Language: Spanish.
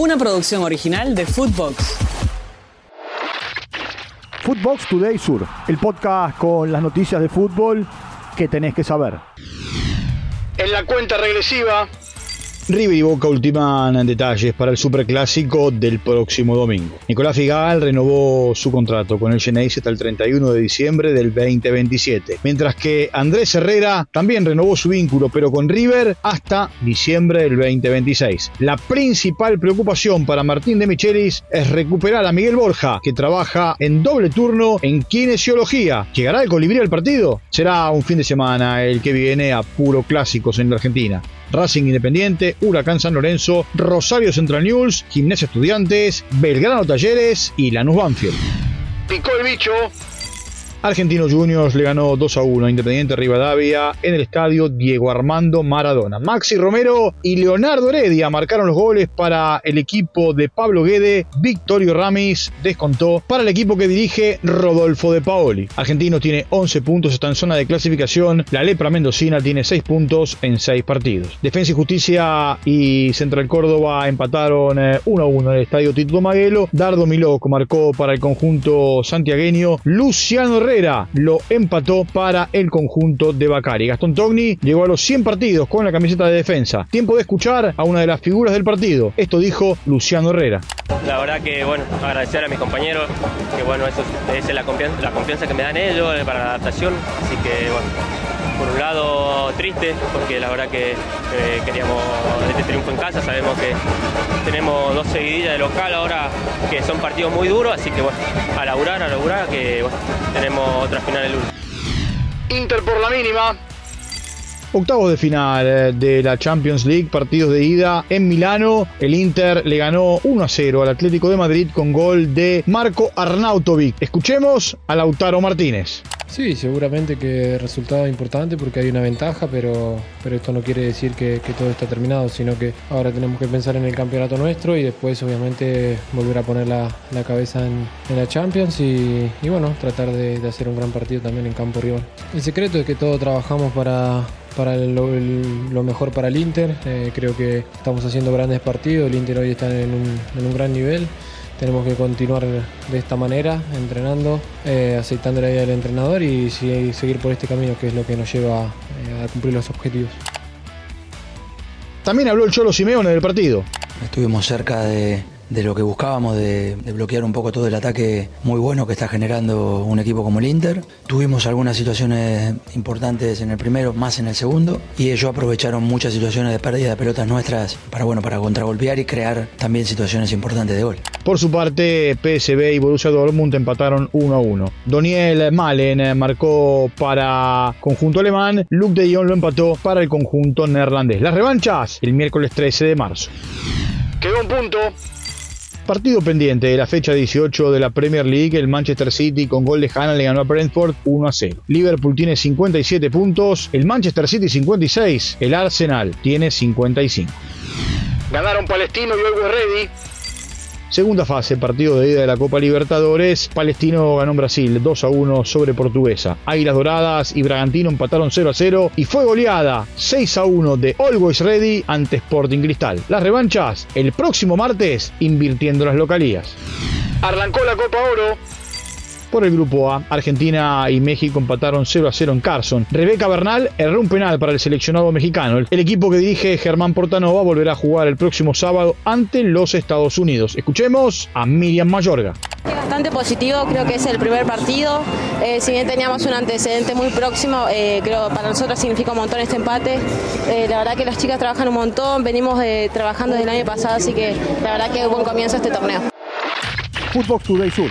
una producción original de Footbox. Footbox Today Sur, el podcast con las noticias de fútbol que tenés que saber. En la cuenta regresiva, River y Boca ultiman detalles para el superclásico del próximo domingo. Nicolás Figal renovó su contrato con el Geneise hasta el 31 de diciembre del 2027, mientras que Andrés Herrera también renovó su vínculo, pero con River hasta diciembre del 2026. La principal preocupación para Martín de Michelis es recuperar a Miguel Borja, que trabaja en doble turno en kinesiología. ¿Llegará el colibrí al partido? Será un fin de semana el que viene a puro clásicos en la Argentina. Racing Independiente, Huracán San Lorenzo, Rosario Central News, Gimnasia Estudiantes, Belgrano Talleres y Lanús Banfield. picó el bicho, Argentino Juniors le ganó 2 a 1 a Independiente Rivadavia en el estadio Diego Armando Maradona. Maxi Romero y Leonardo Heredia marcaron los goles para el equipo de Pablo Guede. Victorio Ramis descontó para el equipo que dirige Rodolfo de Paoli. Argentino tiene 11 puntos, está en zona de clasificación. La Lepra Mendocina tiene 6 puntos en 6 partidos. Defensa y Justicia y Central Córdoba empataron 1 eh, a 1 en el estadio Tito Maguelo. Dardo Miloco marcó para el conjunto santiagueño. Luciano Herrera lo empató para el conjunto de Bacari. Gastón Togni llegó a los 100 partidos con la camiseta de defensa. Tiempo de escuchar a una de las figuras del partido. Esto dijo Luciano Herrera. La verdad que, bueno, agradecer a mis compañeros, que bueno, eso es la confianza, la confianza que me dan ellos para la adaptación. Así que, bueno, triste, porque la verdad que eh, queríamos este triunfo en casa, sabemos que tenemos dos seguidillas de local ahora que son partidos muy duros, así que bueno, a laburar, a laburar, que bueno, tenemos otra final el lunes. Inter por la mínima, Octavos de final eh, de la Champions League, partidos de ida en Milano. El Inter le ganó 1 a 0 al Atlético de Madrid con gol de Marco Arnautovic. Escuchemos a Lautaro Martínez. Sí, seguramente que resultado importante porque hay una ventaja, pero, pero esto no quiere decir que, todo está terminado, sino que ahora tenemos que pensar en el campeonato nuestro y después obviamente volver a poner la, cabeza en, la Champions y, bueno, tratar de, hacer un gran partido también en campo rival. El secreto es que todos trabajamos para, para lo, mejor para el Inter. Eh, creo que estamos haciendo grandes partidos, el Inter hoy está en un, gran nivel. Tenemos que continuar de esta manera, entrenando, eh, aceptando la idea del entrenador y seguir por este camino que es lo que nos lleva eh, a cumplir los objetivos. También habló el Cholo Simeone del partido. Estuvimos cerca de, de lo que buscábamos, de, bloquear un poco todo el ataque muy bueno que está generando un equipo como el Inter. Tuvimos algunas situaciones importantes en el primero, más en el segundo, y ellos aprovecharon muchas situaciones de pérdida de pelotas nuestras para, bueno, para contragolpear y crear también situaciones importantes de gol. Por su parte, PSV y Borussia Dortmund empataron 1 a 1. Doniel Malen marcó para conjunto alemán, Luke de Jong lo empató para el conjunto neerlandés. Las revanchas el miércoles 13 de marzo. Quedó un punto Partido pendiente de la fecha 18 de la Premier League, el Manchester City con gol de Hannah le ganó a Brentford 1 a 0. Liverpool tiene 57 puntos, el Manchester City 56, el Arsenal tiene 55. Ganaron Palestino y luego Ready. Segunda fase, partido de ida de la Copa Libertadores. Palestino ganó en Brasil 2 a 1 sobre Portuguesa. Águilas Doradas y Bragantino empataron 0 a 0 y fue goleada 6 a 1 de Always Ready ante Sporting Cristal. Las revanchas el próximo martes invirtiendo las localías. Arrancó la Copa Oro. Por el grupo A, Argentina y México empataron 0 a 0 en Carson. Rebeca Bernal erró un penal para el seleccionado mexicano. El equipo que dirige Germán Portanova volverá a jugar el próximo sábado ante los Estados Unidos. Escuchemos a Miriam Mayorga. Bastante positivo, creo que es el primer partido. Eh, si bien teníamos un antecedente muy próximo, eh, creo para nosotros significa un montón este empate. Eh, la verdad que las chicas trabajan un montón, venimos trabajando desde el año pasado, así que la verdad que es un buen comienzo este torneo. Footbox Today Sur